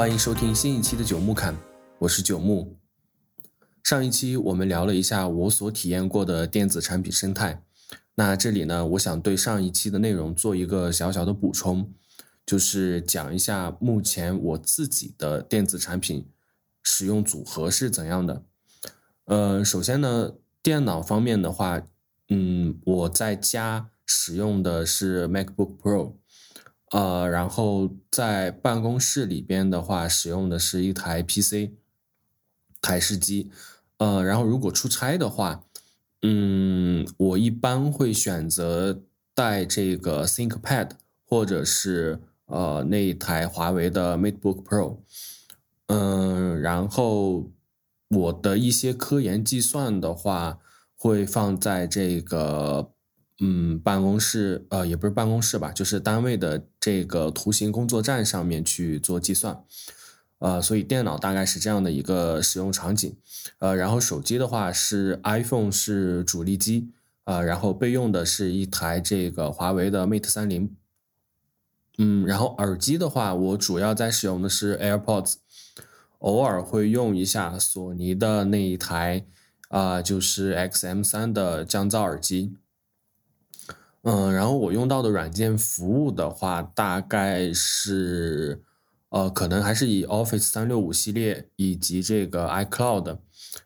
欢迎收听新一期的九木侃，我是九木。上一期我们聊了一下我所体验过的电子产品生态，那这里呢，我想对上一期的内容做一个小小的补充，就是讲一下目前我自己的电子产品使用组合是怎样的。呃，首先呢，电脑方面的话，嗯，我在家使用的是 MacBook Pro。呃，然后在办公室里边的话，使用的是一台 PC 台式机。呃，然后如果出差的话，嗯，我一般会选择带这个 ThinkPad，或者是呃那一台华为的 MateBook Pro。嗯，然后我的一些科研计算的话，会放在这个。嗯，办公室呃也不是办公室吧，就是单位的这个图形工作站上面去做计算，呃，所以电脑大概是这样的一个使用场景，呃，然后手机的话是 iPhone 是主力机，呃，然后备用的是一台这个华为的 Mate 三零，嗯，然后耳机的话，我主要在使用的是 AirPods，偶尔会用一下索尼的那一台啊，就是 XM 三的降噪耳机。嗯，然后我用到的软件服务的话，大概是，呃，可能还是以 Office 三六五系列以及这个 iCloud，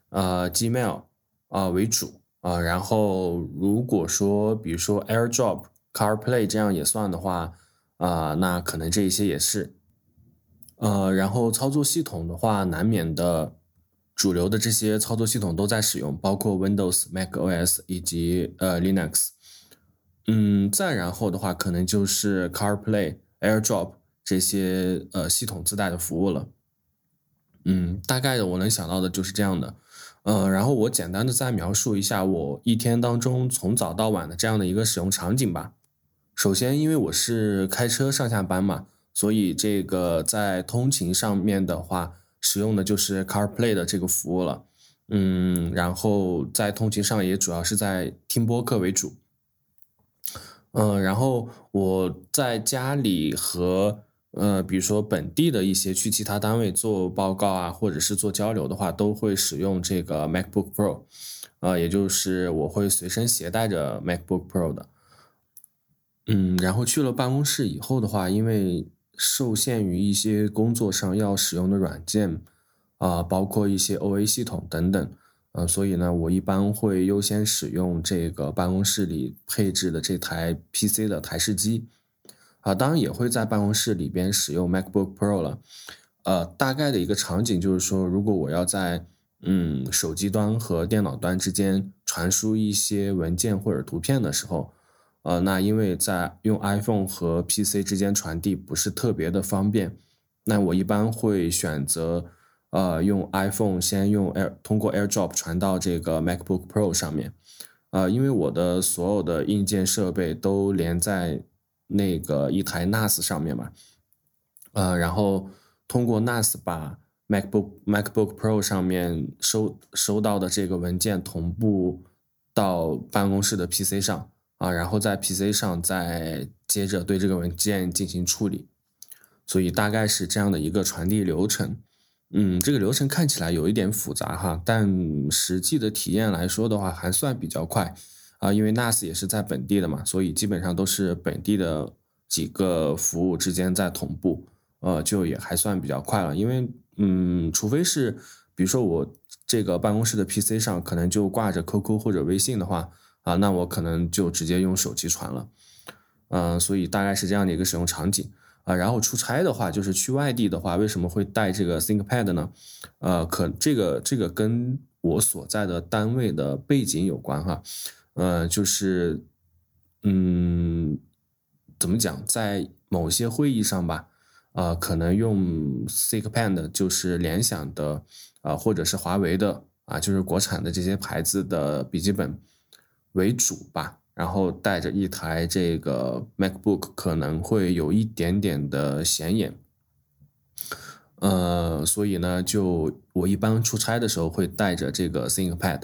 呃，Gmail 啊为主啊。然后如果说，比如说 AirDrop、CarPlay 这样也算的话，啊，那可能这一些也是。呃，然后操作系统的话，难免的，主流的这些操作系统都在使用，包括 Windows、macOS 以及呃 Linux。嗯，再然后的话，可能就是 CarPlay、AirDrop 这些呃系统自带的服务了。嗯，大概的我能想到的就是这样的。呃，然后我简单的再描述一下我一天当中从早到晚的这样的一个使用场景吧。首先，因为我是开车上下班嘛，所以这个在通勤上面的话，使用的就是 CarPlay 的这个服务了。嗯，然后在通勤上也主要是在听播客为主。嗯，然后我在家里和呃，比如说本地的一些去其他单位做报告啊，或者是做交流的话，都会使用这个 MacBook Pro，啊，也就是我会随身携带着 MacBook Pro 的。嗯，然后去了办公室以后的话，因为受限于一些工作上要使用的软件啊，包括一些 OA 系统等等。嗯，所以呢，我一般会优先使用这个办公室里配置的这台 PC 的台式机，啊，当然也会在办公室里边使用 MacBook Pro 了。呃，大概的一个场景就是说，如果我要在嗯手机端和电脑端之间传输一些文件或者图片的时候，呃，那因为在用 iPhone 和 PC 之间传递不是特别的方便，那我一般会选择。呃，用 iPhone 先用 Air 通过 AirDrop 传到这个 MacBook Pro 上面，呃，因为我的所有的硬件设备都连在那个一台 NAS 上面嘛，呃，然后通过 NAS 把 MacBook MacBook Pro 上面收收到的这个文件同步到办公室的 PC 上啊，然后在 PC 上再接着对这个文件进行处理，所以大概是这样的一个传递流程。嗯，这个流程看起来有一点复杂哈，但实际的体验来说的话，还算比较快啊。因为 NAS 也是在本地的嘛，所以基本上都是本地的几个服务之间在同步，呃，就也还算比较快了。因为嗯，除非是比如说我这个办公室的 PC 上可能就挂着 QQ 或者微信的话啊，那我可能就直接用手机传了，嗯，所以大概是这样的一个使用场景。啊，然后出差的话，就是去外地的话，为什么会带这个 ThinkPad 呢？呃，可这个这个跟我所在的单位的背景有关哈。呃，就是嗯，怎么讲，在某些会议上吧，呃，可能用 ThinkPad 就是联想的啊，或者是华为的啊，就是国产的这些牌子的笔记本为主吧。然后带着一台这个 MacBook 可能会有一点点的显眼，呃，所以呢，就我一般出差的时候会带着这个 ThinkPad，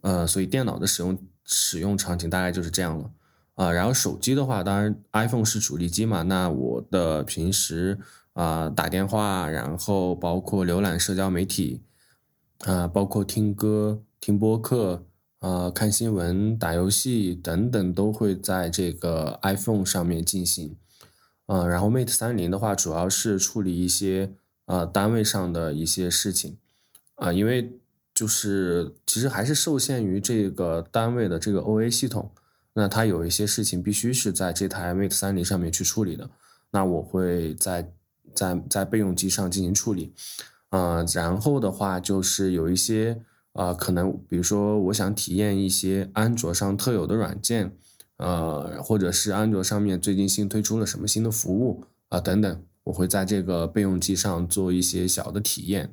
呃，所以电脑的使用使用场景大概就是这样了，啊，然后手机的话，当然 iPhone 是主力机嘛，那我的平时啊打电话，然后包括浏览社交媒体，啊，包括听歌、听播客，啊，看新闻、打游戏等等，都会在这个 iPhone 上面进行。啊，然后 Mate 三零的话，主要是处理一些啊单位上的一些事情，啊，因为就是其实还是受限于这个单位的这个 OA 系统。那它有一些事情必须是在这台 Mate 三零上面去处理的，那我会在在在备用机上进行处理，啊，然后的话就是有一些啊，可能比如说我想体验一些安卓上特有的软件，呃，或者是安卓上面最近新推出了什么新的服务啊等等，我会在这个备用机上做一些小的体验，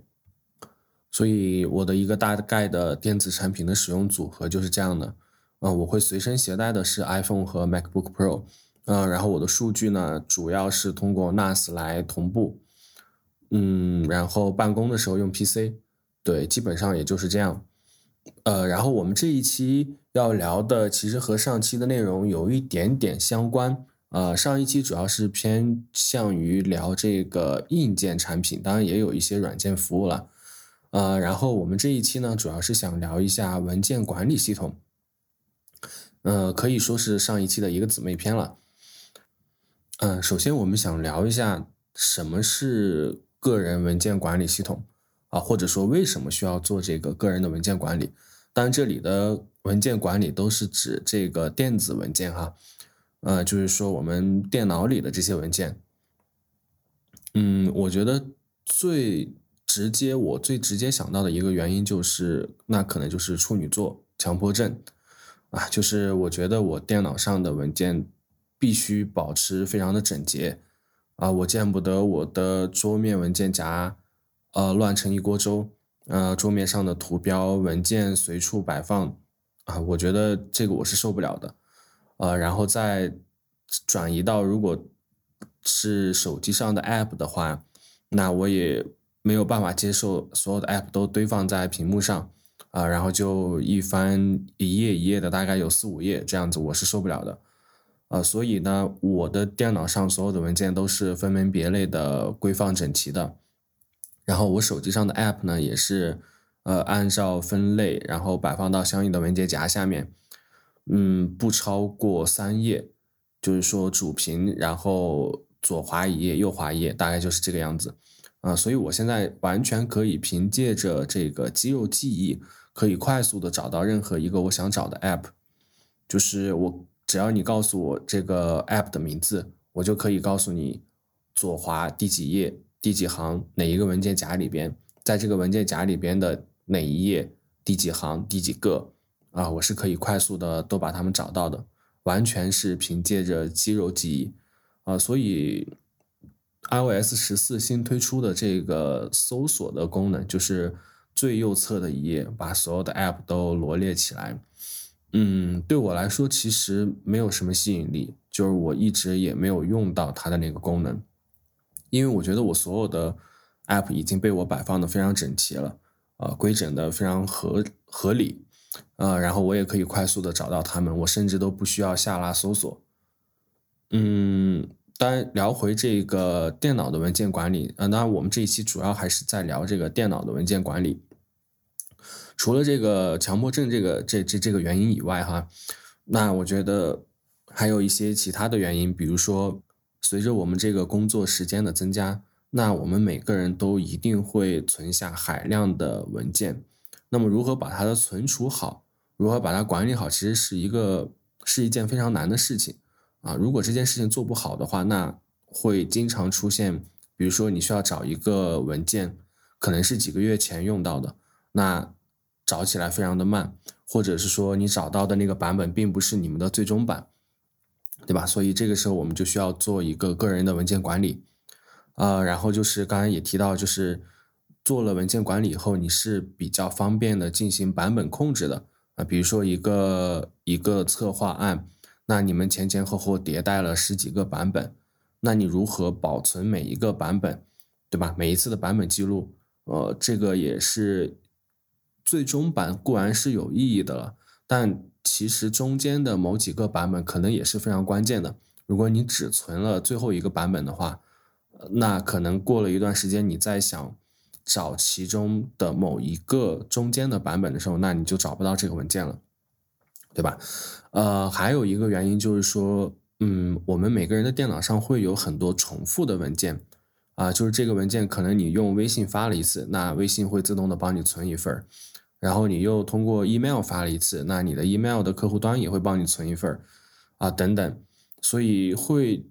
所以我的一个大概的电子产品的使用组合就是这样的。嗯，我会随身携带的是 iPhone 和 MacBook Pro，嗯，然后我的数据呢，主要是通过 NAS 来同步，嗯，然后办公的时候用 PC，对，基本上也就是这样。呃，然后我们这一期要聊的其实和上期的内容有一点点相关，呃，上一期主要是偏向于聊这个硬件产品，当然也有一些软件服务了，呃，然后我们这一期呢，主要是想聊一下文件管理系统。呃，可以说是上一期的一个姊妹篇了。嗯，首先我们想聊一下什么是个人文件管理系统啊，或者说为什么需要做这个个人的文件管理。当然，这里的文件管理都是指这个电子文件哈，呃，就是说我们电脑里的这些文件。嗯，我觉得最直接，我最直接想到的一个原因就是，那可能就是处女座强迫症。啊，就是我觉得我电脑上的文件必须保持非常的整洁啊，我见不得我的桌面文件夹呃乱成一锅粥，呃桌面上的图标文件随处摆放啊，我觉得这个我是受不了的，呃，然后再转移到如果是手机上的 app 的话，那我也没有办法接受所有的 app 都堆放在屏幕上。啊，然后就一翻一页一页的，大概有四五页这样子，我是受不了的。啊，所以呢，我的电脑上所有的文件都是分门别类的规放整齐的。然后我手机上的 App 呢，也是呃按照分类，然后摆放到相应的文件夹下面。嗯，不超过三页，就是说主屏，然后左滑一页，右滑一页，大概就是这个样子。啊，所以我现在完全可以凭借着这个肌肉记忆。可以快速的找到任何一个我想找的 app，就是我只要你告诉我这个 app 的名字，我就可以告诉你左滑第几页第几行哪一个文件夹里边，在这个文件夹里边的哪一页第几行第几个啊，我是可以快速的都把它们找到的，完全是凭借着肌肉记忆啊，所以 iOS 十四新推出的这个搜索的功能就是。最右侧的一页，把所有的 App 都罗列起来。嗯，对我来说其实没有什么吸引力，就是我一直也没有用到它的那个功能，因为我觉得我所有的 App 已经被我摆放的非常整齐了，呃，规整的非常合合理，呃，然后我也可以快速的找到它们，我甚至都不需要下拉搜索。嗯。当然，聊回这个电脑的文件管理，呃，那我们这一期主要还是在聊这个电脑的文件管理。除了这个强迫症这个这这这个原因以外，哈，那我觉得还有一些其他的原因，比如说，随着我们这个工作时间的增加，那我们每个人都一定会存下海量的文件。那么，如何把它的存储好，如何把它管理好，其实是一个是一件非常难的事情。啊，如果这件事情做不好的话，那会经常出现，比如说你需要找一个文件，可能是几个月前用到的，那找起来非常的慢，或者是说你找到的那个版本并不是你们的最终版，对吧？所以这个时候我们就需要做一个个人的文件管理，啊，然后就是刚才也提到，就是做了文件管理以后，你是比较方便的进行版本控制的啊，比如说一个一个策划案。那你们前前后后迭代了十几个版本，那你如何保存每一个版本，对吧？每一次的版本记录，呃，这个也是最终版固然是有意义的了，但其实中间的某几个版本可能也是非常关键的。如果你只存了最后一个版本的话，那可能过了一段时间，你再想找其中的某一个中间的版本的时候，那你就找不到这个文件了，对吧？呃，还有一个原因就是说，嗯，我们每个人的电脑上会有很多重复的文件，啊，就是这个文件可能你用微信发了一次，那微信会自动的帮你存一份儿，然后你又通过 email 发了一次，那你的 email 的客户端也会帮你存一份儿，啊，等等，所以会。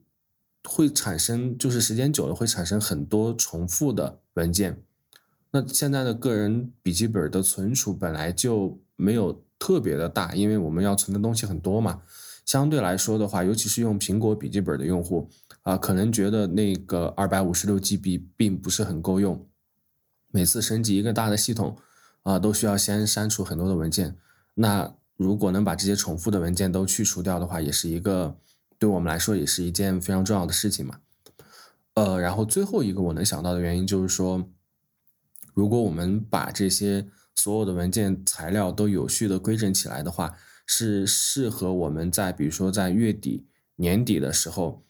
会产生，就是时间久了会产生很多重复的文件。那现在的个人笔记本的存储本来就没有特别的大，因为我们要存的东西很多嘛。相对来说的话，尤其是用苹果笔记本的用户啊，可能觉得那个二百五十六 GB 并不是很够用。每次升级一个大的系统啊，都需要先删除很多的文件。那如果能把这些重复的文件都去除掉的话，也是一个。对我们来说也是一件非常重要的事情嘛，呃，然后最后一个我能想到的原因就是说，如果我们把这些所有的文件材料都有序的规整起来的话，是适合我们在比如说在月底、年底的时候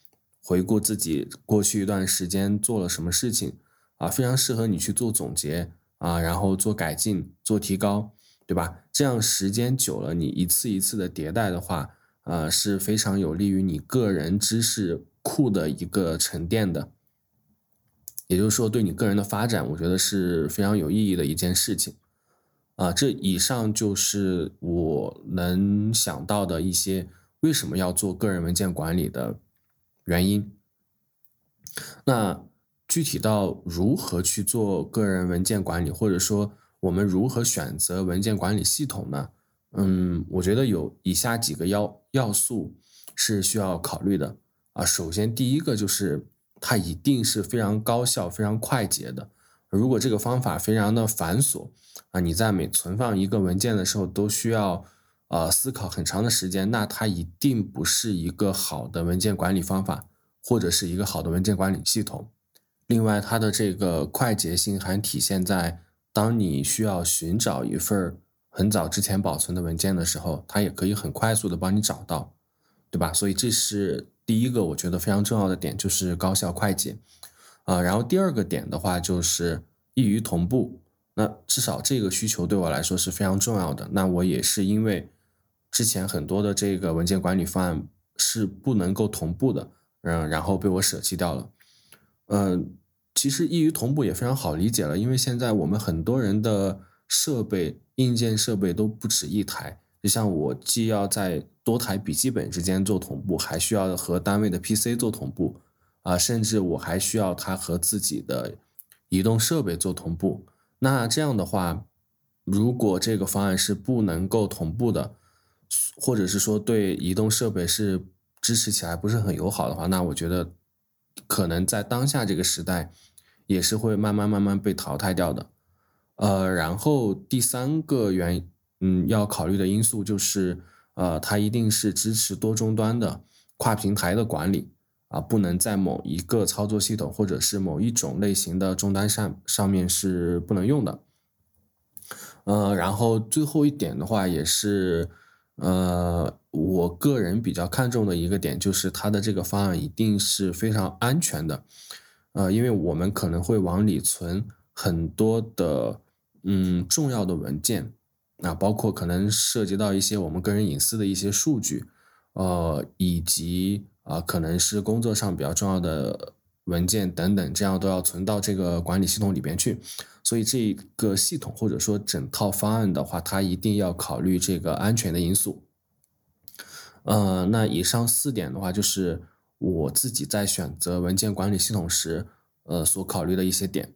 回顾自己过去一段时间做了什么事情啊，非常适合你去做总结啊，然后做改进、做提高，对吧？这样时间久了，你一次一次的迭代的话。呃，是非常有利于你个人知识库的一个沉淀的，也就是说，对你个人的发展，我觉得是非常有意义的一件事情。啊，这以上就是我能想到的一些为什么要做个人文件管理的原因。那具体到如何去做个人文件管理，或者说我们如何选择文件管理系统呢？嗯，我觉得有以下几个要要素是需要考虑的啊。首先，第一个就是它一定是非常高效、非常快捷的。如果这个方法非常的繁琐啊，你在每存放一个文件的时候都需要呃思考很长的时间，那它一定不是一个好的文件管理方法，或者是一个好的文件管理系统。另外，它的这个快捷性还体现在当你需要寻找一份很早之前保存的文件的时候，它也可以很快速的帮你找到，对吧？所以这是第一个我觉得非常重要的点，就是高效快捷。啊，然后第二个点的话就是易于同步。那至少这个需求对我来说是非常重要的。那我也是因为之前很多的这个文件管理方案是不能够同步的，嗯，然后被我舍弃掉了。嗯，其实易于同步也非常好理解了，因为现在我们很多人的设备。硬件设备都不止一台，就像我既要在多台笔记本之间做同步，还需要和单位的 PC 做同步，啊，甚至我还需要它和自己的移动设备做同步。那这样的话，如果这个方案是不能够同步的，或者是说对移动设备是支持起来不是很友好的话，那我觉得可能在当下这个时代，也是会慢慢慢慢被淘汰掉的。呃，然后第三个原嗯要考虑的因素就是，呃，它一定是支持多终端的跨平台的管理啊，不能在某一个操作系统或者是某一种类型的终端上上面是不能用的。呃，然后最后一点的话，也是呃我个人比较看重的一个点，就是它的这个方案一定是非常安全的。呃，因为我们可能会往里存很多的。嗯，重要的文件，那包括可能涉及到一些我们个人隐私的一些数据，呃，以及啊，可能是工作上比较重要的文件等等，这样都要存到这个管理系统里边去。所以这个系统或者说整套方案的话，它一定要考虑这个安全的因素。呃，那以上四点的话，就是我自己在选择文件管理系统时，呃，所考虑的一些点。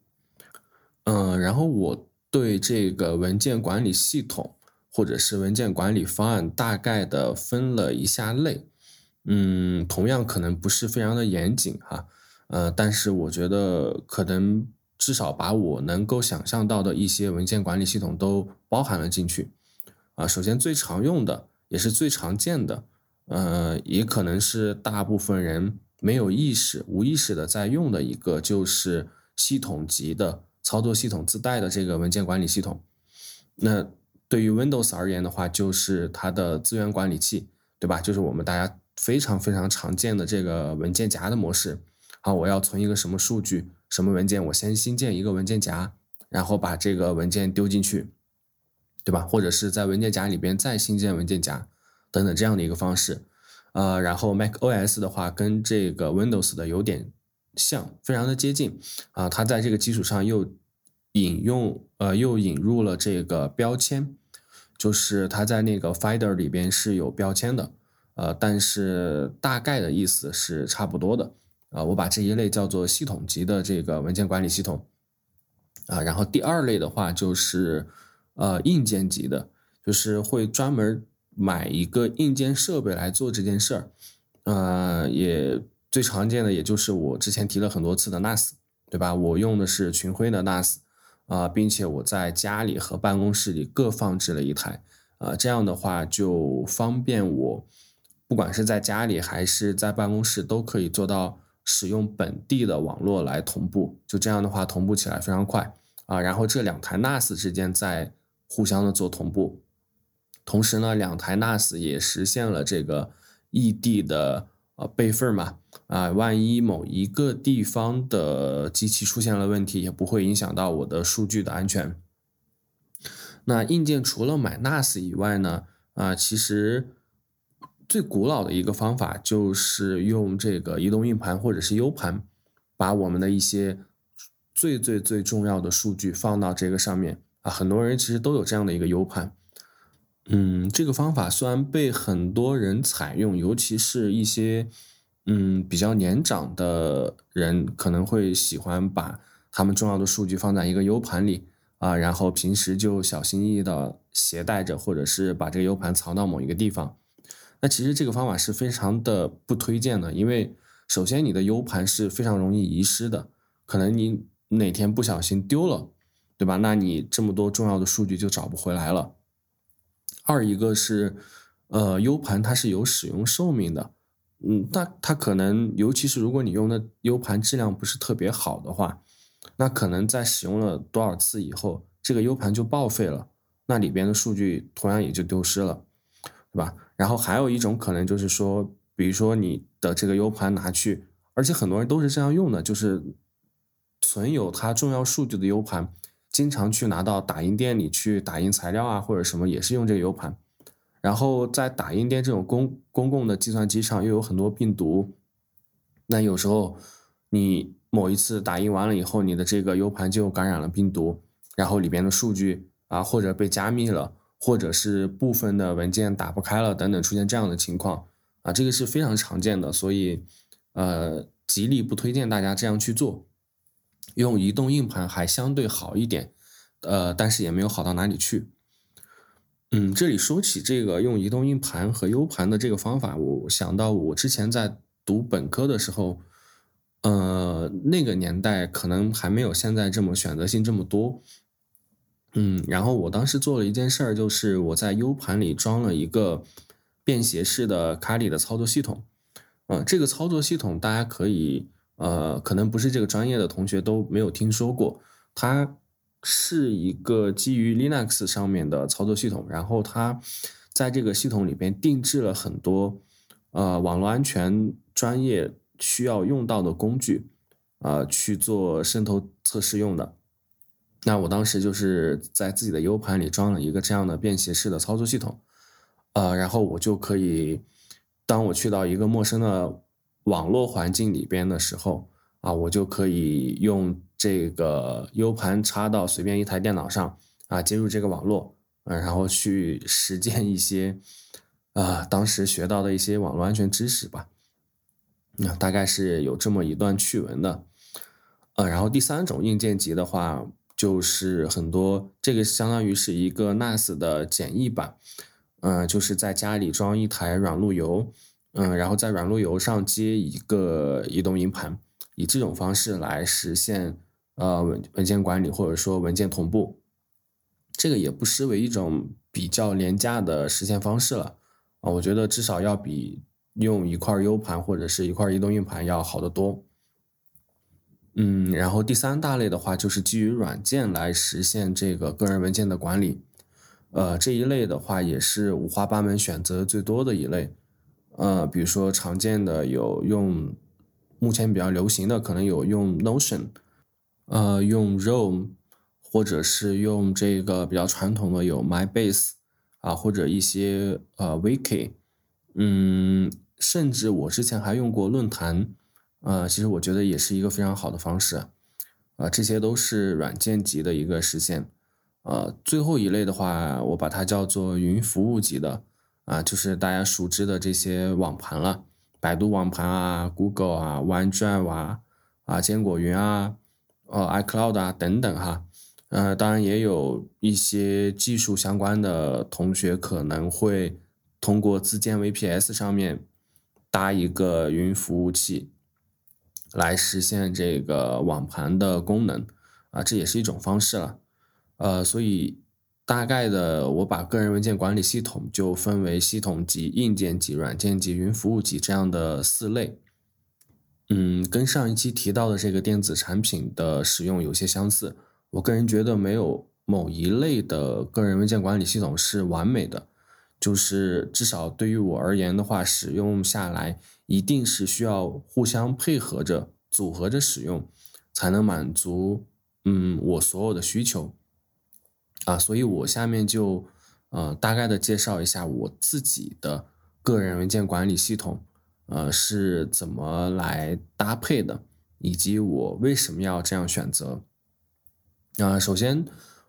嗯，然后我。对这个文件管理系统或者是文件管理方案，大概的分了一下类，嗯，同样可能不是非常的严谨哈，呃，但是我觉得可能至少把我能够想象到的一些文件管理系统都包含了进去，啊，首先最常用的也是最常见的，呃，也可能是大部分人没有意识、无意识的在用的一个，就是系统级的。操作系统自带的这个文件管理系统，那对于 Windows 而言的话，就是它的资源管理器，对吧？就是我们大家非常非常常见的这个文件夹的模式。好，我要存一个什么数据、什么文件，我先新建一个文件夹，然后把这个文件丢进去，对吧？或者是在文件夹里边再新建文件夹等等这样的一个方式。呃，然后 Mac OS 的话跟这个 Windows 的有点像，非常的接近啊。它在这个基础上又引用呃又引入了这个标签。就是它在那个 Finder 里边是有标签的，呃，但是大概的意思是差不多的，啊，我把这一类叫做系统级的这个文件管理系统，啊，然后第二类的话就是呃硬件级的，就是会专门买一个硬件设备来做这件事儿，呃，也最常见的也就是我之前提了很多次的 NAS，对吧？我用的是群晖的 NAS。啊，并且我在家里和办公室里各放置了一台，啊，这样的话就方便我，不管是在家里还是在办公室，都可以做到使用本地的网络来同步。就这样的话，同步起来非常快啊。然后这两台 NAS 之间在互相的做同步，同时呢，两台 NAS 也实现了这个异地的。呃，备份嘛，啊，万一某一个地方的机器出现了问题，也不会影响到我的数据的安全。那硬件除了买 NAS 以外呢，啊，其实最古老的一个方法就是用这个移动硬盘或者是 U 盘，把我们的一些最最最重要的数据放到这个上面啊。很多人其实都有这样的一个 U 盘。嗯，这个方法虽然被很多人采用，尤其是一些嗯比较年长的人，可能会喜欢把他们重要的数据放在一个 U 盘里啊，然后平时就小心翼翼的携带着，或者是把这个 U 盘藏到某一个地方。那其实这个方法是非常的不推荐的，因为首先你的 U 盘是非常容易遗失的，可能你哪天不小心丢了，对吧？那你这么多重要的数据就找不回来了。二一个是，呃，U 盘它是有使用寿命的，嗯，那它可能，尤其是如果你用的 U 盘质量不是特别好的话，那可能在使用了多少次以后，这个 U 盘就报废了，那里边的数据同样也就丢失了，对吧？然后还有一种可能就是说，比如说你的这个 U 盘拿去，而且很多人都是这样用的，就是存有它重要数据的 U 盘。经常去拿到打印店里去打印材料啊，或者什么也是用这个 U 盘，然后在打印店这种公公共的计算机上又有很多病毒，那有时候你某一次打印完了以后，你的这个 U 盘就感染了病毒，然后里边的数据啊或者被加密了，或者是部分的文件打不开了等等，出现这样的情况啊，这个是非常常见的，所以呃极力不推荐大家这样去做。用移动硬盘还相对好一点，呃，但是也没有好到哪里去。嗯，这里说起这个用移动硬盘和 U 盘的这个方法，我想到我之前在读本科的时候，呃，那个年代可能还没有现在这么选择性这么多。嗯，然后我当时做了一件事儿，就是我在 U 盘里装了一个便携式的卡里的操作系统。嗯，这个操作系统大家可以。呃，可能不是这个专业的同学都没有听说过，它是一个基于 Linux 上面的操作系统，然后它在这个系统里边定制了很多呃网络安全专业需要用到的工具，呃去做渗透测试用的。那我当时就是在自己的 U 盘里装了一个这样的便携式的操作系统，呃，然后我就可以，当我去到一个陌生的。网络环境里边的时候啊，我就可以用这个 U 盘插到随便一台电脑上啊，接入这个网络，嗯，然后去实践一些啊当时学到的一些网络安全知识吧。那大概是有这么一段趣闻的。呃，然后第三种硬件级的话，就是很多这个相当于是一个 NAS 的简易版，嗯，就是在家里装一台软路由。嗯，然后在软路由上接一个移动硬盘，以这种方式来实现呃文文件管理或者说文件同步，这个也不失为一种比较廉价的实现方式了啊。我觉得至少要比用一块 U 盘或者是一块移动硬盘要好得多。嗯，然后第三大类的话就是基于软件来实现这个个人文件的管理。呃，这一类的话也是五花八门、选择最多的一类。呃，比如说常见的有用，目前比较流行的可能有用 Notion，呃，用 Roam，或者是用这个比较传统的有 MyBase 啊，或者一些呃 Wiki，嗯，甚至我之前还用过论坛，呃，其实我觉得也是一个非常好的方式，啊，这些都是软件级的一个实现。呃，最后一类的话，我把它叫做云服务级的，啊，就是大家熟知的这些网盘了，百度网盘啊，Google 啊，OneDrive 啊，啊，坚果云啊，呃，iCloud 啊等等哈，呃，当然也有一些技术相关的同学可能会通过自建 VPS 上面搭一个云服务器来实现这个网盘的功能，啊，这也是一种方式了。呃，所以大概的，我把个人文件管理系统就分为系统级、硬件级、软件级、云服务级这样的四类。嗯，跟上一期提到的这个电子产品的使用有些相似。我个人觉得没有某一类的个人文件管理系统是完美的，就是至少对于我而言的话，使用下来一定是需要互相配合着、组合着使用，才能满足嗯我所有的需求。啊，所以我下面就，呃，大概的介绍一下我自己的个人文件管理系统，呃，是怎么来搭配的，以及我为什么要这样选择。啊，首先，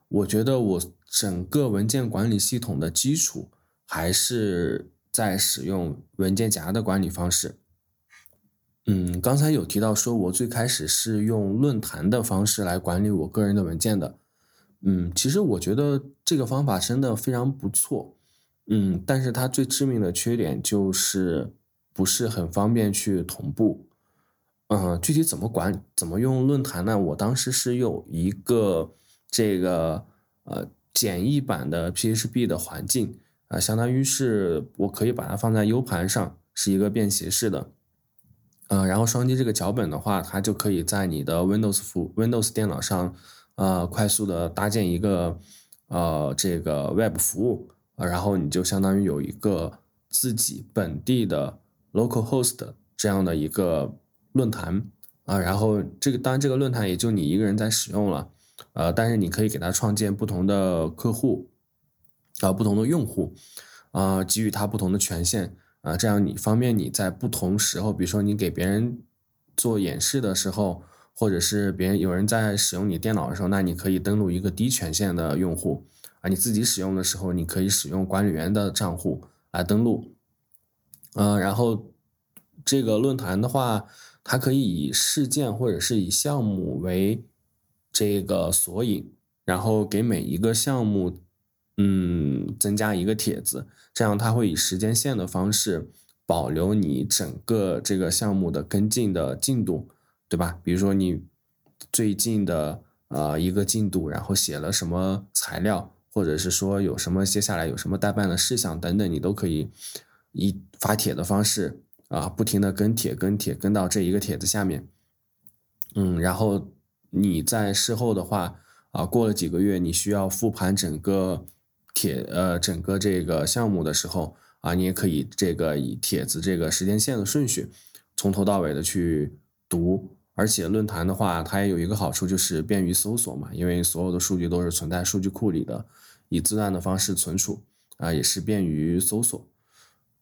我觉得我整个文件管理系统的基础还是在使用文件夹的管理方式。嗯，刚才有提到说我最开始是用论坛的方式来管理我个人的文件的。嗯，其实我觉得这个方法真的非常不错，嗯，但是它最致命的缺点就是不是很方便去同步。嗯，具体怎么管、怎么用论坛呢？我当时是有一个这个呃简易版的 PHP 的环境啊，相当于是我可以把它放在 U 盘上，是一个便携式的。嗯，然后双击这个脚本的话，它就可以在你的 Windows 服 Windows 电脑上。呃，快速的搭建一个呃这个 Web 服务，然后你就相当于有一个自己本地的 local host 这样的一个论坛啊，然后这个当然这个论坛也就你一个人在使用了，呃，但是你可以给它创建不同的客户啊，不同的用户啊，给予他不同的权限啊，这样你方便你在不同时候，比如说你给别人做演示的时候。或者是别人有人在使用你电脑的时候，那你可以登录一个低权限的用户啊。你自己使用的时候，你可以使用管理员的账户来登录。嗯，然后这个论坛的话，它可以以事件或者是以项目为这个索引，然后给每一个项目嗯增加一个帖子，这样它会以时间线的方式保留你整个这个项目的跟进的进度。对吧？比如说你最近的呃一个进度，然后写了什么材料，或者是说有什么接下来有什么待办的事项等等，你都可以以发帖的方式啊，不停的跟帖跟帖跟到这一个帖子下面。嗯，然后你在事后的话啊，过了几个月，你需要复盘整个帖呃整个这个项目的时候啊，你也可以这个以帖子这个时间线的顺序从头到尾的去读。而且论坛的话，它也有一个好处，就是便于搜索嘛，因为所有的数据都是存在数据库里的，以自然的方式存储啊，也是便于搜索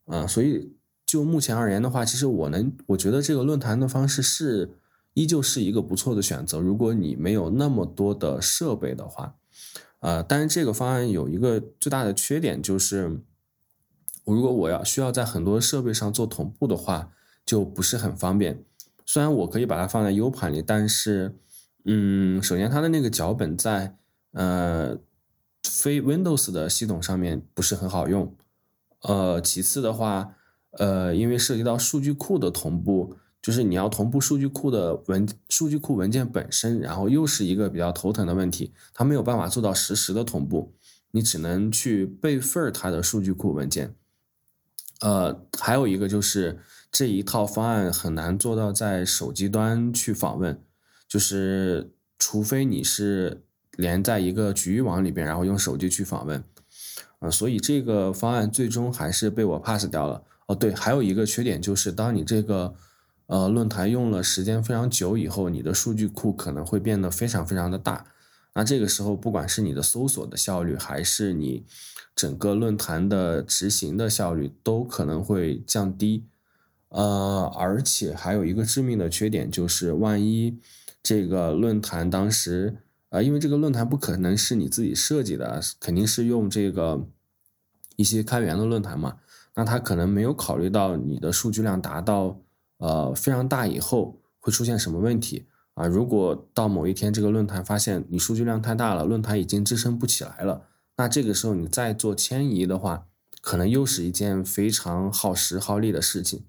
啊。所以就目前而言的话，其实我能，我觉得这个论坛的方式是依旧是一个不错的选择。如果你没有那么多的设备的话，呃，但是这个方案有一个最大的缺点，就是如果我要需要在很多设备上做同步的话，就不是很方便。虽然我可以把它放在 U 盘里，但是，嗯，首先它的那个脚本在呃非 Windows 的系统上面不是很好用，呃，其次的话，呃，因为涉及到数据库的同步，就是你要同步数据库的文数据库文件本身，然后又是一个比较头疼的问题，它没有办法做到实时的同步，你只能去备份它的数据库文件，呃，还有一个就是。这一套方案很难做到在手机端去访问，就是除非你是连在一个局域网里边，然后用手机去访问，呃，所以这个方案最终还是被我 pass 掉了。哦，对，还有一个缺点就是，当你这个呃论坛用了时间非常久以后，你的数据库可能会变得非常非常的大。那这个时候，不管是你的搜索的效率，还是你整个论坛的执行的效率，都可能会降低。呃，而且还有一个致命的缺点，就是万一这个论坛当时，呃，因为这个论坛不可能是你自己设计的，肯定是用这个一些开源的论坛嘛，那他可能没有考虑到你的数据量达到呃非常大以后会出现什么问题。啊，如果到某一天这个论坛发现你数据量太大了，论坛已经支撑不起来了，那这个时候你再做迁移的话，可能又是一件非常耗时耗力的事情。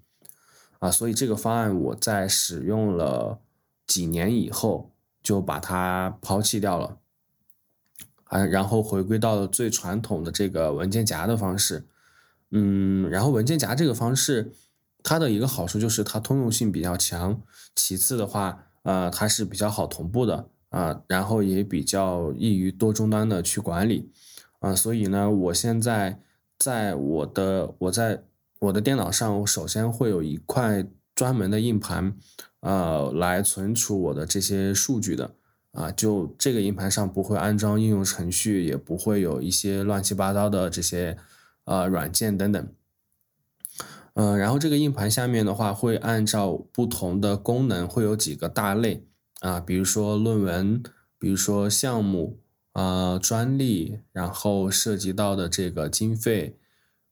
啊，所以这个方案我在使用了几年以后就把它抛弃掉了，啊，然后回归到了最传统的这个文件夹的方式。嗯，然后文件夹这个方式，它的一个好处就是它通用性比较强，其次的话。呃，它是比较好同步的啊，然后也比较易于多终端的去管理啊，所以呢，我现在在我的我在我的电脑上，我首先会有一块专门的硬盘，呃，来存储我的这些数据的啊，就这个硬盘上不会安装应用程序，也不会有一些乱七八糟的这些呃软件等等。嗯，然后这个硬盘下面的话，会按照不同的功能，会有几个大类啊，比如说论文，比如说项目啊，专利，然后涉及到的这个经费，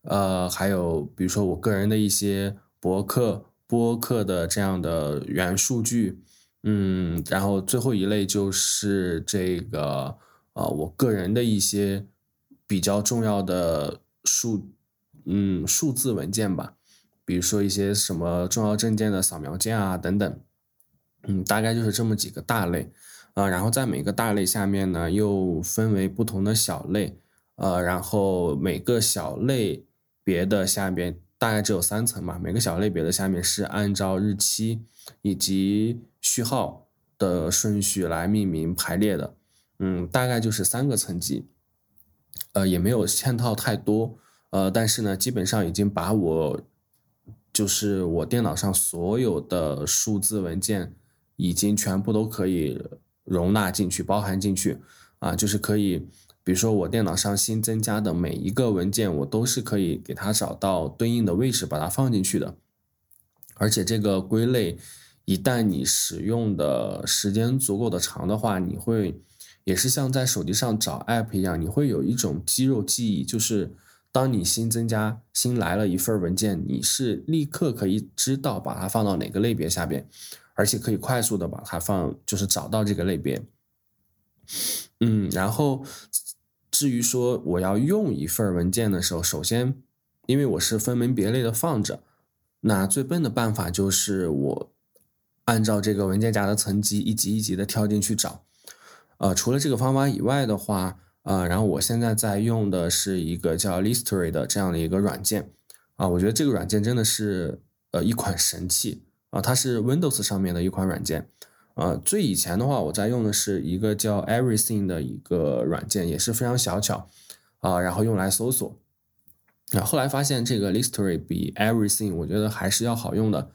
呃，还有比如说我个人的一些博客、播客的这样的原数据，嗯，然后最后一类就是这个啊，我个人的一些比较重要的数，嗯，数字文件吧。比如说一些什么重要证件的扫描件啊等等，嗯，大概就是这么几个大类，啊，然后在每个大类下面呢又分为不同的小类，呃，然后每个小类别的下边大概只有三层嘛，每个小类别的下面是按照日期以及序号的顺序来命名排列的，嗯，大概就是三个层级，呃，也没有嵌套太多，呃，但是呢，基本上已经把我。就是我电脑上所有的数字文件已经全部都可以容纳进去、包含进去啊，就是可以，比如说我电脑上新增加的每一个文件，我都是可以给它找到对应的位置，把它放进去的。而且这个归类，一旦你使用的时间足够的长的话，你会也是像在手机上找 app 一样，你会有一种肌肉记忆，就是。当你新增加新来了一份文件，你是立刻可以知道把它放到哪个类别下边，而且可以快速的把它放，就是找到这个类别。嗯，然后至于说我要用一份文件的时候，首先因为我是分门别类的放着，那最笨的办法就是我按照这个文件夹的层级一级一级的跳进去找。呃，除了这个方法以外的话。啊，然后我现在在用的是一个叫 Listory 的这样的一个软件，啊，我觉得这个软件真的是呃一款神器。啊，它是 Windows 上面的一款软件，呃，最以前的话我在用的是一个叫 Everything 的一个软件，也是非常小巧。啊，然后用来搜索，啊，后来发现这个 Listory 比 Everything 我觉得还是要好用的，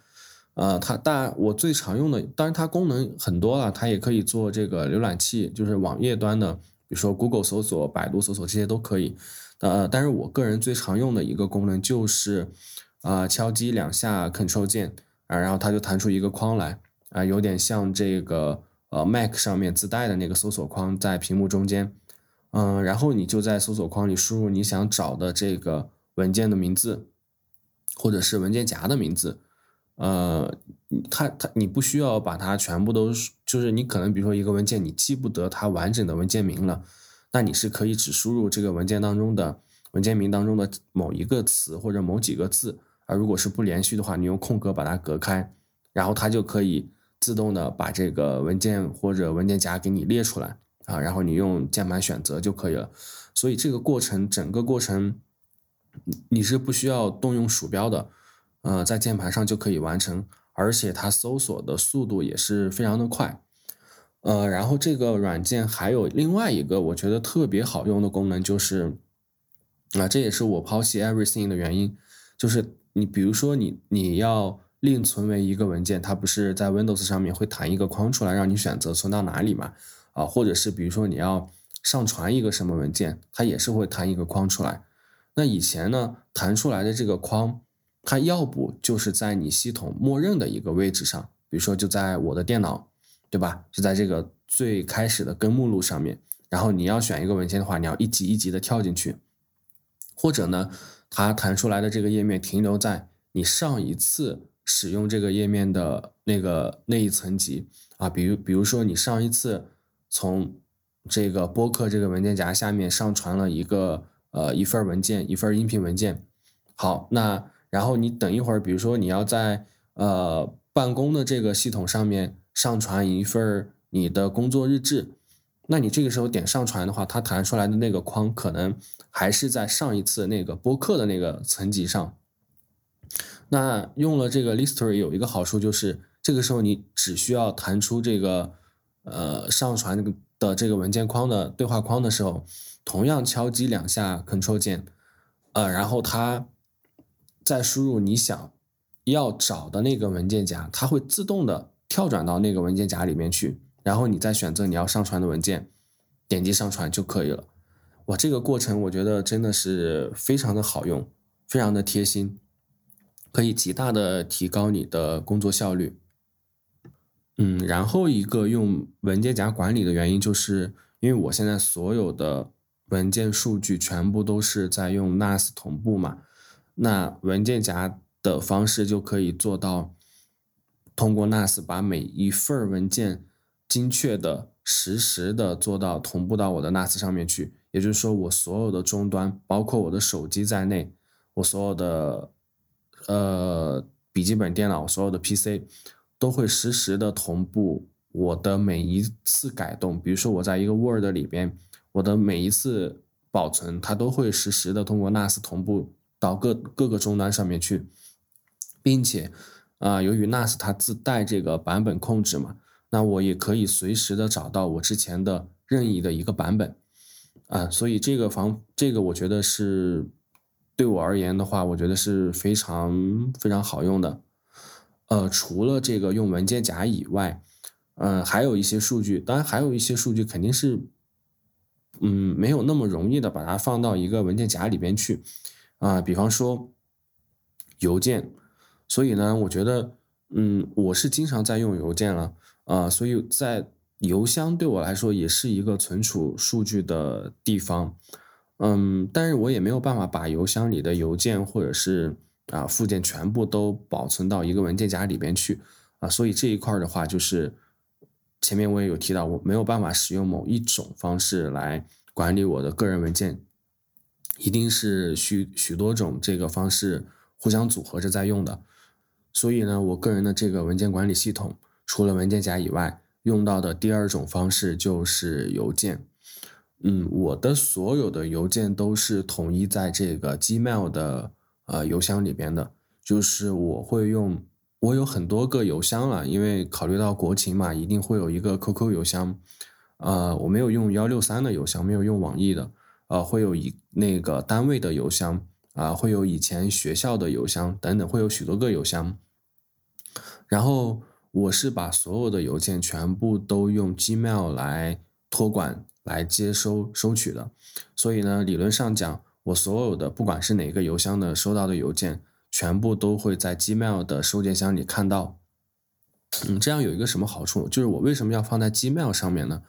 呃，它但我最常用的，当然它功能很多了，它也可以做这个浏览器，就是网页端的。比如说 Google 搜索、百度搜索这些都可以，呃，但是我个人最常用的一个功能就是，啊，敲击两下 Control 键啊，然后它就弹出一个框来，啊，有点像这个呃 Mac 上面自带的那个搜索框在屏幕中间，嗯，然后你就在搜索框里输入你想找的这个文件的名字，或者是文件夹的名字。呃，它它你不需要把它全部都，就是你可能比如说一个文件你记不得它完整的文件名了，那你是可以只输入这个文件当中的文件名当中的某一个词或者某几个字，而如果是不连续的话，你用空格把它隔开，然后它就可以自动的把这个文件或者文件夹给你列出来啊，然后你用键盘选择就可以了。所以这个过程整个过程你是不需要动用鼠标的。呃，在键盘上就可以完成，而且它搜索的速度也是非常的快。呃，然后这个软件还有另外一个我觉得特别好用的功能，就是啊，这也是我抛弃 everything 的原因，就是你比如说你你要另存为一个文件，它不是在 Windows 上面会弹一个框出来让你选择存到哪里嘛？啊，或者是比如说你要上传一个什么文件，它也是会弹一个框出来。那以前呢，弹出来的这个框，它要不就是在你系统默认的一个位置上，比如说就在我的电脑，对吧？就在这个最开始的根目录上面。然后你要选一个文件的话，你要一级一级的跳进去，或者呢，它弹出来的这个页面停留在你上一次使用这个页面的那个那一层级啊，比如比如说你上一次从这个播客这个文件夹下面上传了一个呃一份文件一份音频文件，好，那然后你等一会儿，比如说你要在呃办公的这个系统上面上传一份你的工作日志。那你这个时候点上传的话，它弹出来的那个框可能还是在上一次那个播客的那个层级上。那用了这个 Listory 有一个好处就是，这个时候你只需要弹出这个呃上传的这个文件框的对话框的时候，同样敲击两下 Control 键，呃，然后它再输入你想要找的那个文件夹，它会自动的跳转到那个文件夹里面去。然后你再选择你要上传的文件，点击上传就可以了。哇，这个过程我觉得真的是非常的好用，非常的贴心，可以极大的提高你的工作效率。嗯，然后一个用文件夹管理的原因，就是因为我现在所有的文件数据全部都是在用 NAS 同步嘛，那文件夹的方式就可以做到通过 NAS 把每一份文件。精确的、实时的做到同步到我的 NAS 上面去，也就是说，我所有的终端，包括我的手机在内，我所有的呃笔记本电脑、所有的 PC 都会实时的同步我的每一次改动。比如说，我在一个 Word 里边，我的每一次保存，它都会实时的通过 NAS 同步到各各个终端上面去，并且啊，由于 NAS 它自带这个版本控制嘛。那我也可以随时的找到我之前的任意的一个版本，啊，所以这个防这个我觉得是对我而言的话，我觉得是非常非常好用的。呃，除了这个用文件夹以外，嗯，还有一些数据，当然还有一些数据肯定是，嗯，没有那么容易的把它放到一个文件夹里边去，啊，比方说邮件，所以呢，我觉得，嗯，我是经常在用邮件了。啊，所以在邮箱对我来说也是一个存储数据的地方，嗯，但是我也没有办法把邮箱里的邮件或者是啊附件全部都保存到一个文件夹里边去，啊，所以这一块的话，就是前面我也有提到，我没有办法使用某一种方式来管理我的个人文件，一定是许许多种这个方式互相组合着在用的，所以呢，我个人的这个文件管理系统。除了文件夹以外，用到的第二种方式就是邮件。嗯，我的所有的邮件都是统一在这个 Gmail 的呃邮箱里边的。就是我会用，我有很多个邮箱了，因为考虑到国情嘛，一定会有一个 QQ 邮箱。呃，我没有用幺六三的邮箱，没有用网易的。呃，会有一那个单位的邮箱啊，会有以前学校的邮箱等等，会有许多个邮箱。然后。我是把所有的邮件全部都用 Gmail 来托管、来接收、收取的，所以呢，理论上讲，我所有的不管是哪个邮箱的收到的邮件，全部都会在 Gmail 的收件箱里看到。嗯，这样有一个什么好处？就是我为什么要放在 Gmail 上面呢？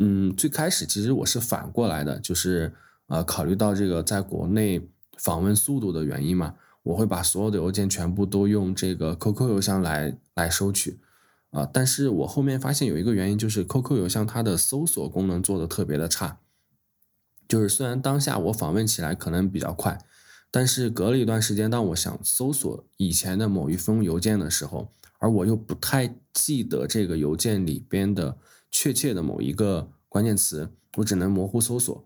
嗯，最开始其实我是反过来的，就是呃，考虑到这个在国内访问速度的原因嘛。我会把所有的邮件全部都用这个 QQ 邮箱来来收取，啊，但是我后面发现有一个原因，就是 QQ 邮箱它的搜索功能做的特别的差，就是虽然当下我访问起来可能比较快，但是隔了一段时间，当我想搜索以前的某一封邮件的时候，而我又不太记得这个邮件里边的确切的某一个关键词，我只能模糊搜索，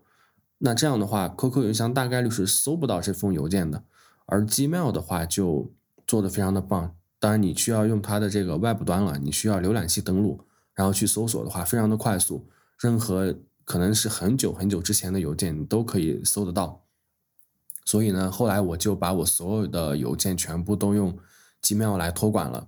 那这样的话，QQ 邮箱大概率是搜不到这封邮件的。而 Gmail 的话就做的非常的棒，当然你需要用它的这个外部端了，你需要浏览器登录，然后去搜索的话非常的快速，任何可能是很久很久之前的邮件你都可以搜得到。所以呢，后来我就把我所有的邮件全部都用 Gmail 来托管了。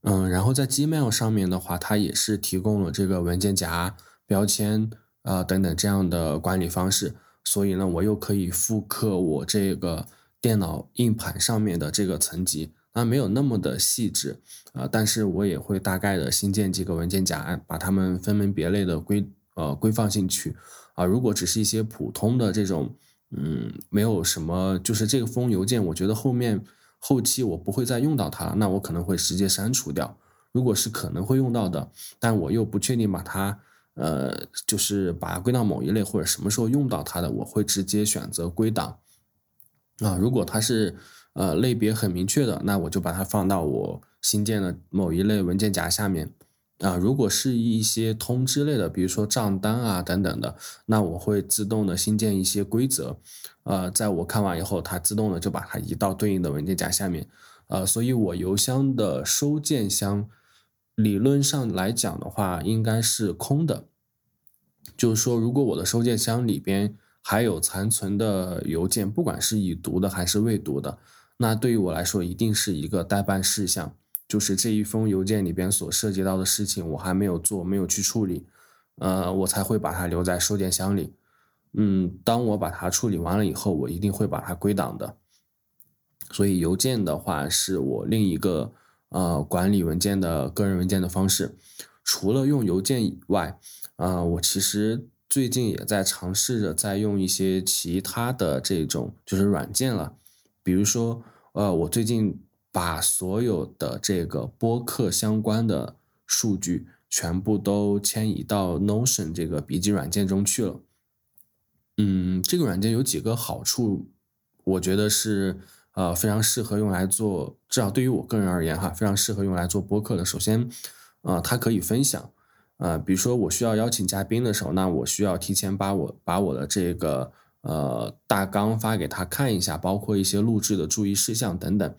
嗯，然后在 Gmail 上面的话，它也是提供了这个文件夹、标签啊等等这样的管理方式。所以呢，我又可以复刻我这个电脑硬盘上面的这个层级，那没有那么的细致啊，但是我也会大概的新建几个文件夹，把它们分门别类的规呃规放进去啊。如果只是一些普通的这种，嗯，没有什么，就是这个封邮件，我觉得后面后期我不会再用到它，那我可能会直接删除掉。如果是可能会用到的，但我又不确定把它。呃，就是把它归到某一类或者什么时候用到它的，我会直接选择归档啊。如果它是呃类别很明确的，那我就把它放到我新建的某一类文件夹下面啊。如果是一些通知类的，比如说账单啊等等的，那我会自动的新建一些规则，呃，在我看完以后，它自动的就把它移到对应的文件夹下面，呃，所以我邮箱的收件箱。理论上来讲的话，应该是空的。就是说，如果我的收件箱里边还有残存的邮件，不管是已读的还是未读的，那对于我来说，一定是一个待办事项。就是这一封邮件里边所涉及到的事情，我还没有做，没有去处理，呃，我才会把它留在收件箱里。嗯，当我把它处理完了以后，我一定会把它归档的。所以，邮件的话是我另一个。呃，管理文件的个人文件的方式，除了用邮件以外，呃，我其实最近也在尝试着在用一些其他的这种就是软件了，比如说，呃，我最近把所有的这个播客相关的数据全部都迁移到 Notion 这个笔记软件中去了。嗯，这个软件有几个好处，我觉得是。呃，非常适合用来做，至少对于我个人而言哈，非常适合用来做播客的。首先，呃，它可以分享，呃，比如说我需要邀请嘉宾的时候，那我需要提前把我把我的这个呃大纲发给他看一下，包括一些录制的注意事项等等。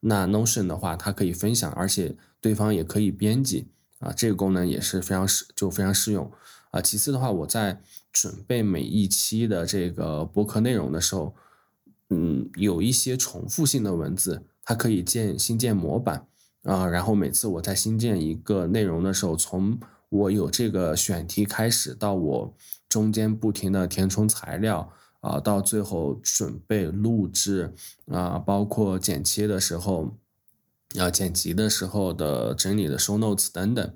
那 Notion 的话，它可以分享，而且对方也可以编辑啊，这个功能也是非常适就非常适用啊。其次的话，我在准备每一期的这个播客内容的时候。嗯，有一些重复性的文字，它可以建新建模板啊。然后每次我在新建一个内容的时候，从我有这个选题开始，到我中间不停的填充材料啊，到最后准备录制啊，包括剪切的时候，啊剪辑的时候的整理的 show notes 等等，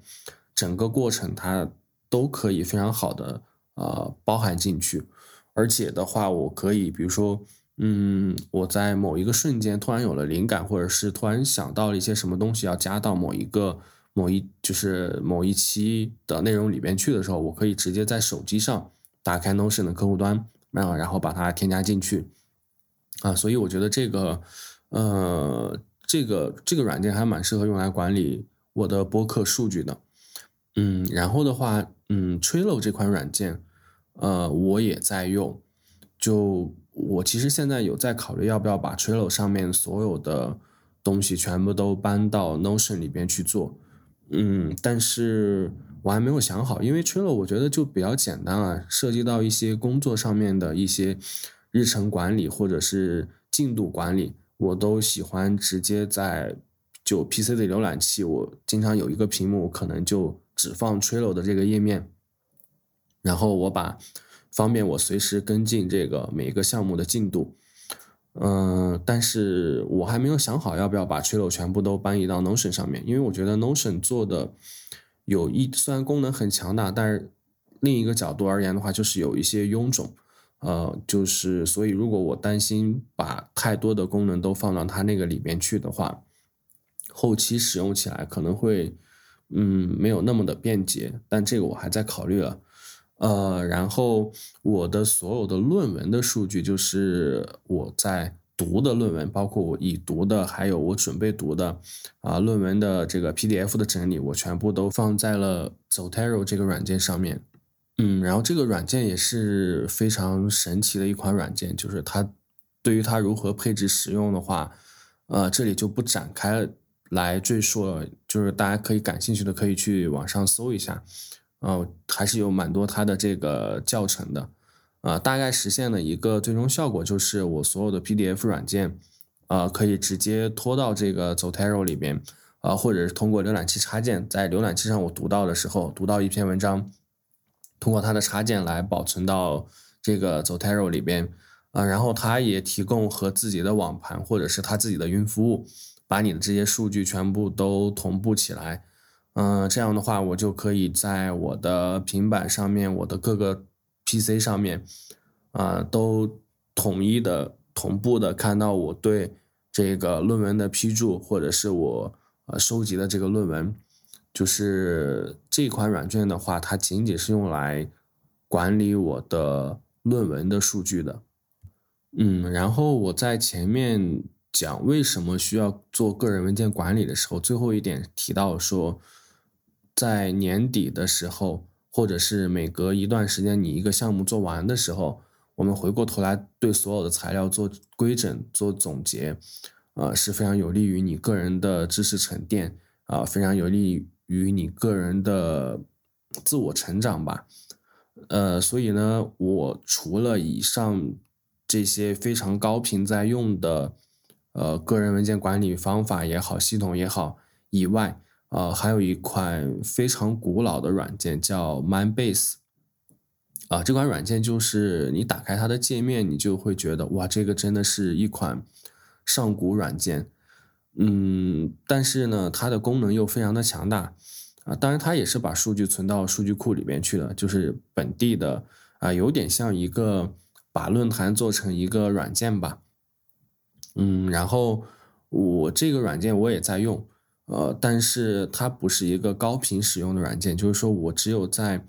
整个过程它都可以非常好的啊包含进去。而且的话，我可以比如说。嗯，我在某一个瞬间突然有了灵感，或者是突然想到了一些什么东西要加到某一个某一就是某一期的内容里边去的时候，我可以直接在手机上打开 Notion 的客户端，然后然后把它添加进去啊。所以我觉得这个呃这个这个软件还蛮适合用来管理我的播客数据的。嗯，然后的话，嗯，Trillo 这款软件，呃，我也在用，就。我其实现在有在考虑要不要把 Trello 上面所有的东西全部都搬到 Notion 里边去做，嗯，但是我还没有想好，因为 Trello 我觉得就比较简单啊，涉及到一些工作上面的一些日程管理或者是进度管理，我都喜欢直接在就 PC 的浏览器，我经常有一个屏幕，可能就只放 Trello 的这个页面，然后我把。方便我随时跟进这个每一个项目的进度，嗯，但是我还没有想好要不要把 Trello 全部都搬移到 Notion 上面，因为我觉得 Notion 做的有一虽然功能很强大，但是另一个角度而言的话，就是有一些臃肿，呃，就是所以如果我担心把太多的功能都放到它那个里面去的话，后期使用起来可能会嗯没有那么的便捷，但这个我还在考虑了。呃，然后我的所有的论文的数据，就是我在读的论文，包括我已读的，还有我准备读的，啊，论文的这个 PDF 的整理，我全部都放在了 Zotero 这个软件上面。嗯，然后这个软件也是非常神奇的一款软件，就是它对于它如何配置使用的话，呃，这里就不展开来赘述了，就是大家可以感兴趣的可以去网上搜一下。哦，还是有蛮多它的这个教程的，呃，大概实现的一个最终效果就是我所有的 PDF 软件，呃，可以直接拖到这个 Zotero 里边，啊，或者是通过浏览器插件，在浏览器上我读到的时候，读到一篇文章，通过它的插件来保存到这个 Zotero 里边，啊，然后它也提供和自己的网盘或者是它自己的云服务，把你的这些数据全部都同步起来，嗯，这样的话我就可以在我的平板上面，我的各个。PC 上面，啊，都统一的、同步的看到我对这个论文的批注，或者是我呃收集的这个论文，就是这款软件的话，它仅仅是用来管理我的论文的数据的。嗯，然后我在前面讲为什么需要做个人文件管理的时候，最后一点提到说，在年底的时候。或者是每隔一段时间，你一个项目做完的时候，我们回过头来对所有的材料做规整、做总结，呃，是非常有利于你个人的知识沉淀，啊，非常有利于你个人的自我成长吧。呃，所以呢，我除了以上这些非常高频在用的，呃，个人文件管理方法也好，系统也好以外，呃，还有一款非常古老的软件叫 MindBase，啊，这款软件就是你打开它的界面，你就会觉得哇，这个真的是一款上古软件，嗯，但是呢，它的功能又非常的强大，啊，当然它也是把数据存到数据库里边去了，就是本地的，啊，有点像一个把论坛做成一个软件吧，嗯，然后我这个软件我也在用。呃，但是它不是一个高频使用的软件，就是说我只有在，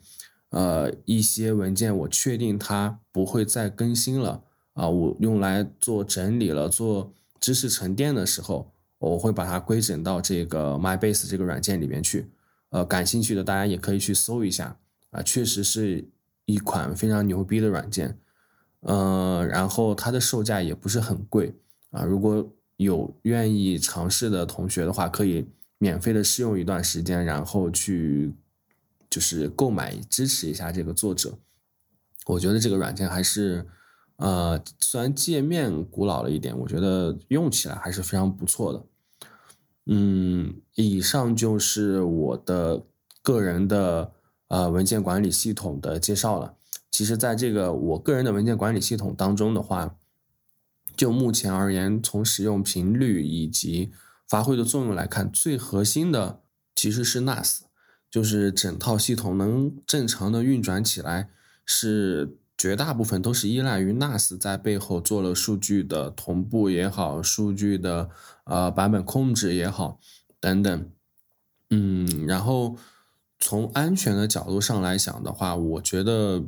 呃，一些文件我确定它不会再更新了啊，我用来做整理了、做知识沉淀的时候，我会把它规整到这个 MyBase 这个软件里面去。呃，感兴趣的大家也可以去搜一下啊，确实是一款非常牛逼的软件。呃，然后它的售价也不是很贵啊，如果。有愿意尝试的同学的话，可以免费的试用一段时间，然后去就是购买支持一下这个作者。我觉得这个软件还是，呃，虽然界面古老了一点，我觉得用起来还是非常不错的。嗯，以上就是我的个人的呃文件管理系统的介绍了。其实，在这个我个人的文件管理系统当中的话，就目前而言，从使用频率以及发挥的作用来看，最核心的其实是 NAS，就是整套系统能正常的运转起来，是绝大部分都是依赖于 NAS 在背后做了数据的同步也好，数据的呃版本控制也好等等。嗯，然后从安全的角度上来讲的话，我觉得，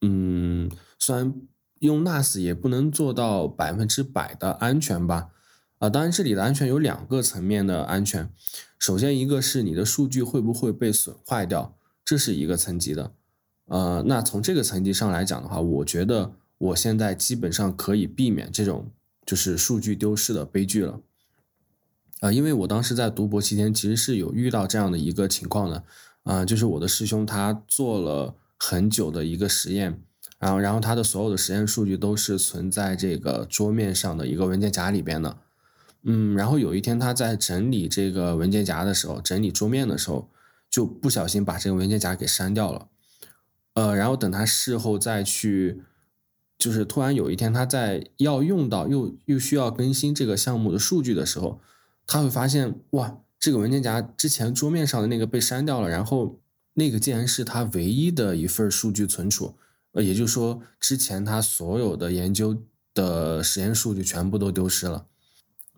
嗯，虽然。用 NAS 也不能做到百分之百的安全吧？啊，当然这里的安全有两个层面的安全。首先一个是你的数据会不会被损坏掉，这是一个层级的。呃，那从这个层级上来讲的话，我觉得我现在基本上可以避免这种就是数据丢失的悲剧了。啊，因为我当时在读博期间其实是有遇到这样的一个情况的。啊，就是我的师兄他做了很久的一个实验。然后，然后他的所有的实验数据都是存在这个桌面上的一个文件夹里边的，嗯，然后有一天他在整理这个文件夹的时候，整理桌面的时候，就不小心把这个文件夹给删掉了，呃，然后等他事后再去，就是突然有一天他在要用到又又需要更新这个项目的数据的时候，他会发现哇，这个文件夹之前桌面上的那个被删掉了，然后那个竟然是他唯一的一份数据存储。呃，也就是说，之前他所有的研究的实验数据全部都丢失了，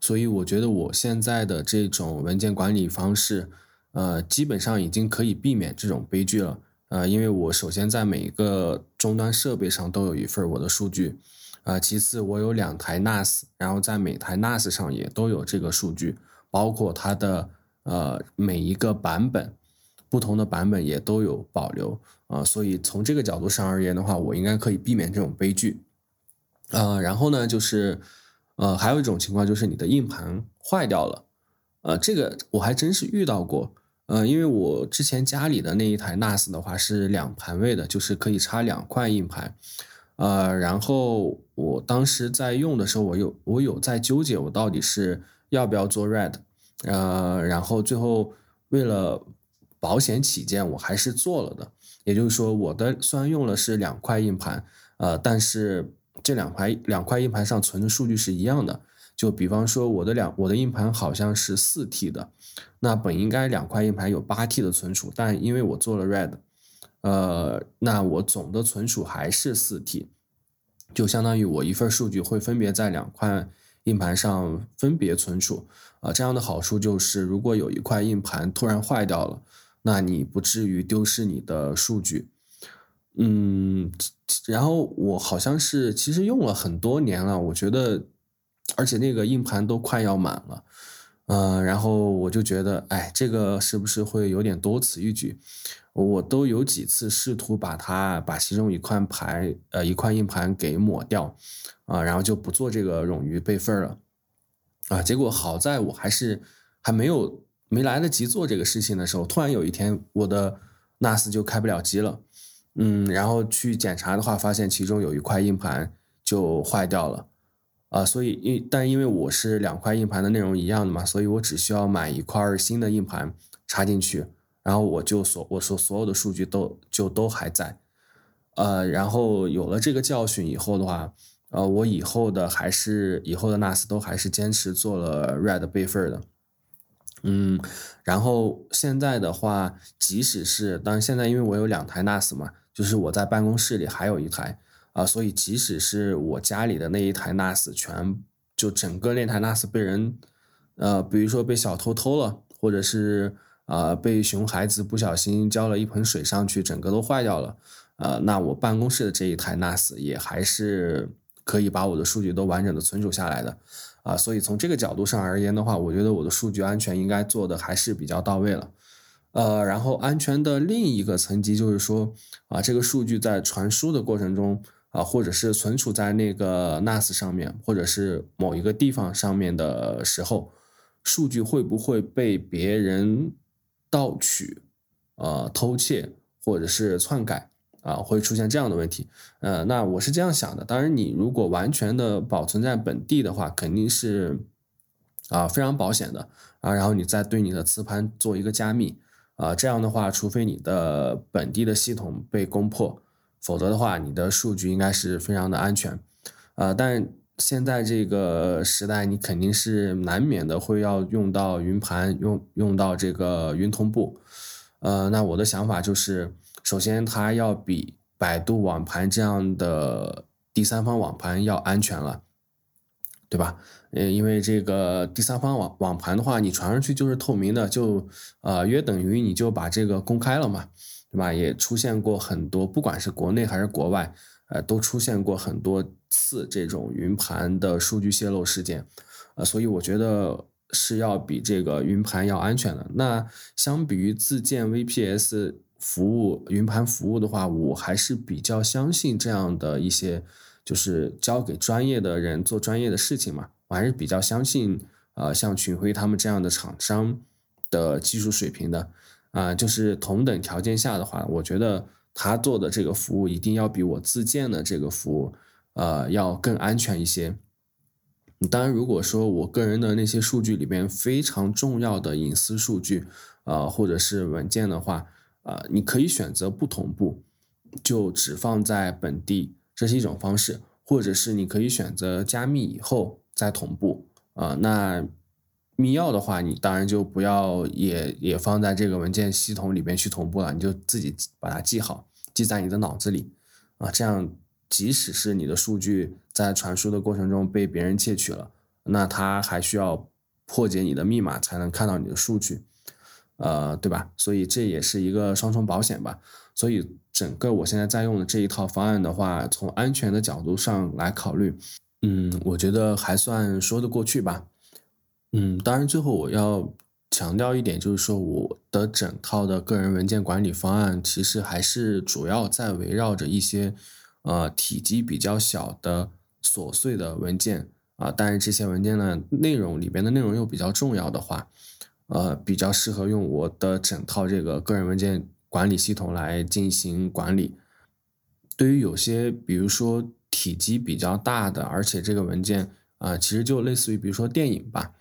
所以我觉得我现在的这种文件管理方式，呃，基本上已经可以避免这种悲剧了。呃，因为我首先在每一个终端设备上都有一份我的数据，啊，其次我有两台 NAS，然后在每台 NAS 上也都有这个数据，包括它的呃每一个版本。不同的版本也都有保留啊，所以从这个角度上而言的话，我应该可以避免这种悲剧。呃，然后呢，就是呃，还有一种情况就是你的硬盘坏掉了，呃，这个我还真是遇到过。呃，因为我之前家里的那一台 NAS 的话是两盘位的，就是可以插两块硬盘。呃，然后我当时在用的时候，我有我有在纠结，我到底是要不要做 Red，呃，然后最后为了保险起见，我还是做了的。也就是说，我的虽然用了是两块硬盘，呃，但是这两块两块硬盘上存的数据是一样的。就比方说，我的两我的硬盘好像是四 T 的，那本应该两块硬盘有八 T 的存储，但因为我做了 Red，呃，那我总的存储还是四 T，就相当于我一份数据会分别在两块硬盘上分别存储。啊，这样的好处就是，如果有一块硬盘突然坏掉了，那你不至于丢失你的数据。嗯，然后我好像是其实用了很多年了，我觉得，而且那个硬盘都快要满了。嗯，然后我就觉得，哎，这个是不是会有点多此一举？我都有几次试图把它把其中一块盘呃一块硬盘给抹掉，啊，然后就不做这个冗余备份了。啊，结果好在我还是还没有没来得及做这个事情的时候，突然有一天我的 NAS 就开不了机了，嗯，然后去检查的话，发现其中有一块硬盘就坏掉了，啊，所以因但因为我是两块硬盘的内容一样的嘛，所以我只需要买一块新的硬盘插进去，然后我就所我说所有的数据都就都还在，呃，然后有了这个教训以后的话。呃，我以后的还是以后的 NAS 都还是坚持做了 RAID 备份的，嗯，然后现在的话，即使是当然现在因为我有两台 NAS 嘛，就是我在办公室里还有一台啊，所以即使是我家里的那一台 NAS 全就整个那台 NAS 被人呃，比如说被小偷偷了，或者是啊被熊孩子不小心浇了一盆水上去，整个都坏掉了，呃，那我办公室的这一台 NAS 也还是。可以把我的数据都完整的存储下来的，啊，所以从这个角度上而言的话，我觉得我的数据安全应该做的还是比较到位了，呃，然后安全的另一个层级就是说，啊，这个数据在传输的过程中，啊，或者是存储在那个 NAS 上面，或者是某一个地方上面的时候，数据会不会被别人盗取，呃，偷窃或者是篡改？啊，会出现这样的问题，呃，那我是这样想的。当然，你如果完全的保存在本地的话，肯定是啊非常保险的啊。然后你再对你的磁盘做一个加密啊，这样的话，除非你的本地的系统被攻破，否则的话，你的数据应该是非常的安全啊。但现在这个时代，你肯定是难免的会要用到云盘，用用到这个云同步。呃，那我的想法就是。首先，它要比百度网盘这样的第三方网盘要安全了，对吧？呃，因为这个第三方网网盘的话，你传上去就是透明的，就呃约等于你就把这个公开了嘛，对吧？也出现过很多，不管是国内还是国外，呃，都出现过很多次这种云盘的数据泄露事件，呃，所以我觉得是要比这个云盘要安全的。那相比于自建 VPS。服务云盘服务的话，我还是比较相信这样的一些，就是交给专业的人做专业的事情嘛。我还是比较相信，呃，像群晖他们这样的厂商的技术水平的。啊，就是同等条件下的话，我觉得他做的这个服务一定要比我自建的这个服务，呃，要更安全一些。当然，如果说我个人的那些数据里边非常重要的隐私数据，呃，或者是文件的话，啊，你可以选择不同步，就只放在本地，这是一种方式；或者是你可以选择加密以后再同步。啊，那密钥的话，你当然就不要也也放在这个文件系统里边去同步了，你就自己把它记好，记在你的脑子里。啊，这样即使是你的数据在传输的过程中被别人窃取了，那他还需要破解你的密码才能看到你的数据。呃，对吧？所以这也是一个双重保险吧。所以整个我现在在用的这一套方案的话，从安全的角度上来考虑，嗯，我觉得还算说得过去吧。嗯，当然最后我要强调一点，就是说我的整套的个人文件管理方案，其实还是主要在围绕着一些呃体积比较小的琐碎的文件啊，但是这些文件呢，内容里边的内容又比较重要的话。呃，比较适合用我的整套这个个人文件管理系统来进行管理。对于有些，比如说体积比较大的，而且这个文件啊，其实就类似于比如说电影吧，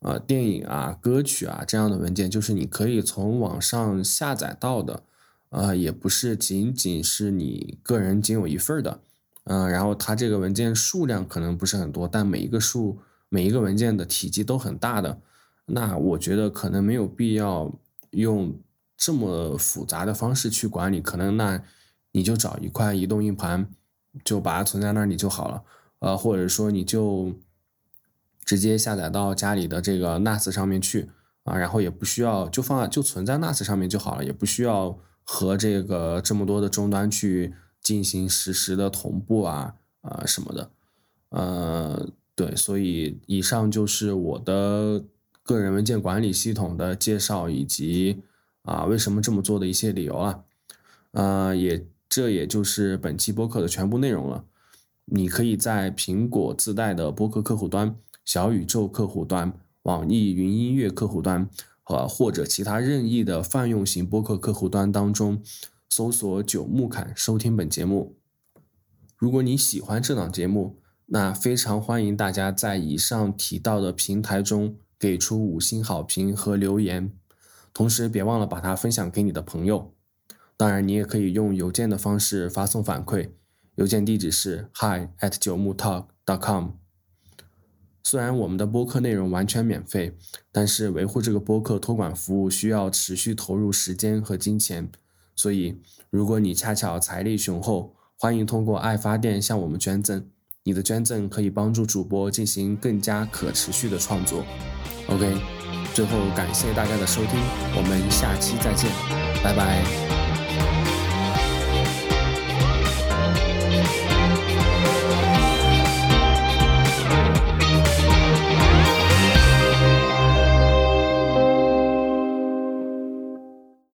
呃，电影啊、歌曲啊这样的文件，就是你可以从网上下载到的，呃，也不是仅仅是你个人仅有一份的，嗯，然后它这个文件数量可能不是很多，但每一个数每一个文件的体积都很大的，那我觉得可能没有必要用这么复杂的方式去管理，可能那。你就找一块移动硬盘，就把它存在那里就好了，呃，或者说你就直接下载到家里的这个 NAS 上面去啊，然后也不需要就放就存在 NAS 上面就好了，也不需要和这个这么多的终端去进行实时的同步啊啊什么的，呃，对，所以以上就是我的个人文件管理系统的介绍以及啊为什么这么做的一些理由了，呃，也。这也就是本期播客的全部内容了。你可以在苹果自带的播客客户端、小宇宙客户端、网易云音乐客户端和或者其他任意的泛用型播客客户端当中搜索“九木侃”收听本节目。如果你喜欢这档节目，那非常欢迎大家在以上提到的平台中给出五星好评和留言，同时别忘了把它分享给你的朋友。当然，你也可以用邮件的方式发送反馈，邮件地址是 hi at 九木 talk dot com。虽然我们的播客内容完全免费，但是维护这个播客托管服务需要持续投入时间和金钱，所以如果你恰巧财力雄厚，欢迎通过爱发电向我们捐赠。你的捐赠可以帮助主播进行更加可持续的创作。OK，最后感谢大家的收听，我们下期再见，拜拜。